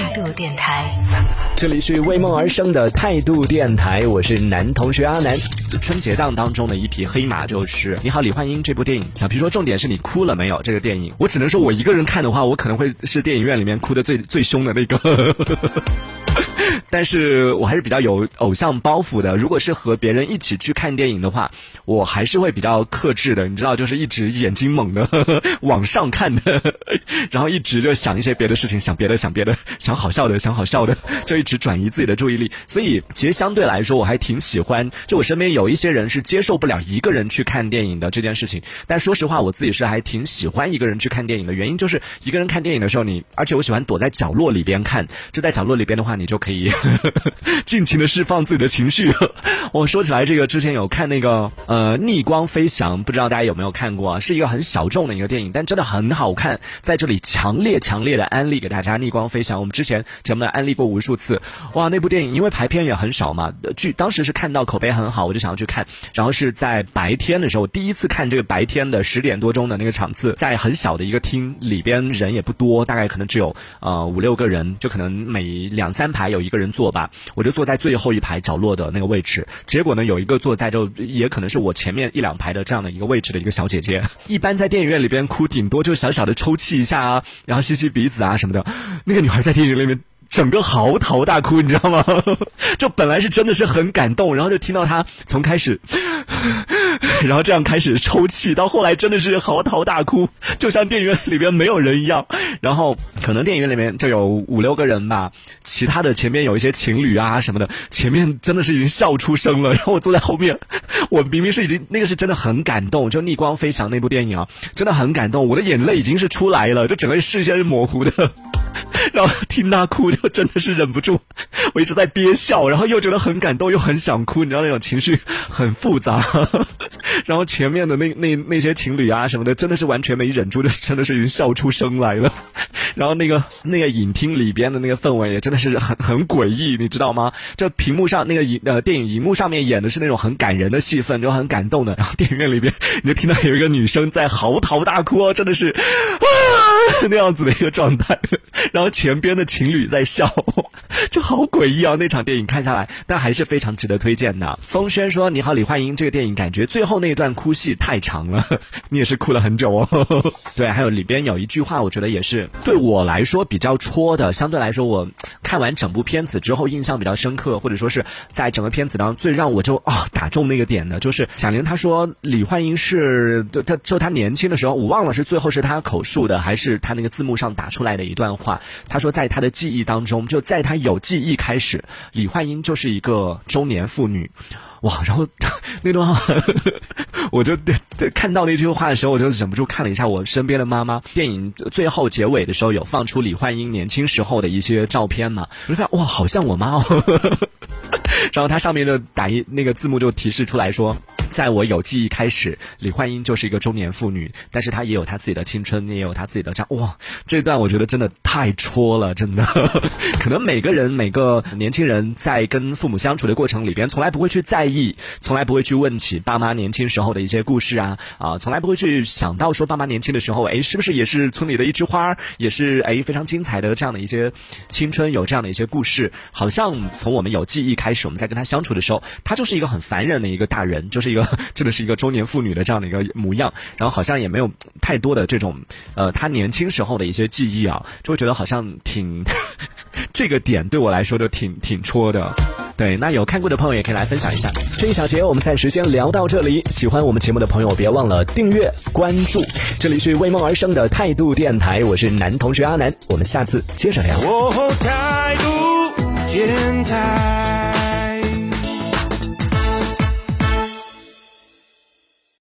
态度电台，这里是为梦而生的态度电台，我是男同学阿南。春节档当中的一匹黑马就是《你好，李焕英》这部电影。小皮说，重点是你哭了没有？这个电影，我只能说我一个人看的话，我可能会是电影院里面哭的最最凶的那个。但是我还是比较有偶像包袱的。如果是和别人一起去看电影的话，我还是会比较克制的。你知道，就是一直眼睛猛的呵呵往上看的，然后一直就想一些别的事情，想别的，想别的，想好笑的，想好笑的，就一直转移自己的注意力。所以，其实相对来说，我还挺喜欢。就我身边有一些人是接受不了一个人去看电影的这件事情。但说实话，我自己是还挺喜欢一个人去看电影的。原因就是一个人看电影的时候，你而且我喜欢躲在角落里边看。就在角落里边的话，你就可以。尽情的释放自己的情绪。我说起来，这个之前有看那个呃《逆光飞翔》，不知道大家有没有看过？啊是一个很小众的一个电影，但真的很好看。在这里强烈强烈的安利给大家，《逆光飞翔》。我们之前节目安利过无数次。哇，那部电影因为排片也很少嘛，剧当时是看到口碑很好，我就想要去看。然后是在白天的时候，第一次看这个白天的十点多钟的那个场次，在很小的一个厅里边，人也不多，大概可能只有呃五六个人，就可能每两三排有一个人坐吧。我就坐在最后一排角落的那个位置，结果呢，有一个坐在就也可能是我前面一两排的这样的一个位置的一个小姐姐。一般在电影院里边哭，顶多就小小的抽泣一下啊，然后吸吸鼻子啊什么的。那个女孩在电影里面整个嚎啕大哭，你知道吗？就本来是真的是很感动，然后就听到他从开始。然后这样开始抽泣，到后来真的是嚎啕大哭，就像电影院里边没有人一样。然后可能电影院里面就有五六个人吧，其他的前面有一些情侣啊什么的，前面真的是已经笑出声了。然后我坐在后面，我明明是已经那个是真的很感动，就《逆光飞翔》那部电影啊，真的很感动，我的眼泪已经是出来了，就整个视线是模糊的。然后听他哭，就真的是忍不住，我一直在憋笑，然后又觉得很感动，又很想哭，你知道那种情绪很复杂。然后前面的那那那些情侣啊什么的，真的是完全没忍住，就真的是已经笑出声来了。然后那个那个影厅里边的那个氛围也真的是很很诡异，你知道吗？这屏幕上那个影呃电影荧幕上面演的是那种很感人的戏份，就很感动的。然后电影院里边你就听到有一个女生在嚎啕大哭，真的是啊 那样子的一个状态。然后前边的情侣在笑，就好诡异啊！那场电影看下来，但还是非常值得推荐的。风轩说：“你好，李焕英。”这个电影感觉最后那段哭戏太长了，你也是哭了很久哦。对，还有里边有一句话，我觉得也是对我来说比较戳的。相对来说，我看完整部片子之后印象比较深刻，或者说是在整个片子当中最让我就啊打中那个点的，就是贾玲她说李焕英是就她就她年轻的时候，我忘了是最后是她口述的，还是她那个字幕上打出来的一段话。她说在她的记忆当中，就在她有记忆开始，李焕英就是一个中年妇女。哇，然后 那段话，我就对对看到那句话的时候，我就忍不住看了一下我身边的妈妈。电影最后结尾的时候有放出李焕英年轻时候的一些照片嘛，我就发现哇，好像我妈哦。然后它上面就打一那个字幕就提示出来说。在我有记忆开始，李焕英就是一个中年妇女，但是她也有她自己的青春，也有她自己的这样哇，这段我觉得真的太戳了，真的。可能每个人每个年轻人在跟父母相处的过程里边，从来不会去在意，从来不会去问起爸妈年轻时候的一些故事啊啊，从来不会去想到说爸妈年轻的时候，哎，是不是也是村里的一枝花，也是哎非常精彩的这样的一些青春，有这样的一些故事。好像从我们有记忆开始，我们在跟他相处的时候，他就是一个很烦人的一个大人，就是一个。真的 是一个中年妇女的这样的一个模样，然后好像也没有太多的这种，呃，她年轻时候的一些记忆啊，就会觉得好像挺 这个点对我来说就挺挺戳的。对，那有看过的朋友也可以来分享一下。这一小节我们暂时先聊到这里，喜欢我们节目的朋友别忘了订阅关注。这里是为梦而生的态度电台，我是男同学阿南，我们下次接着聊。态度电台。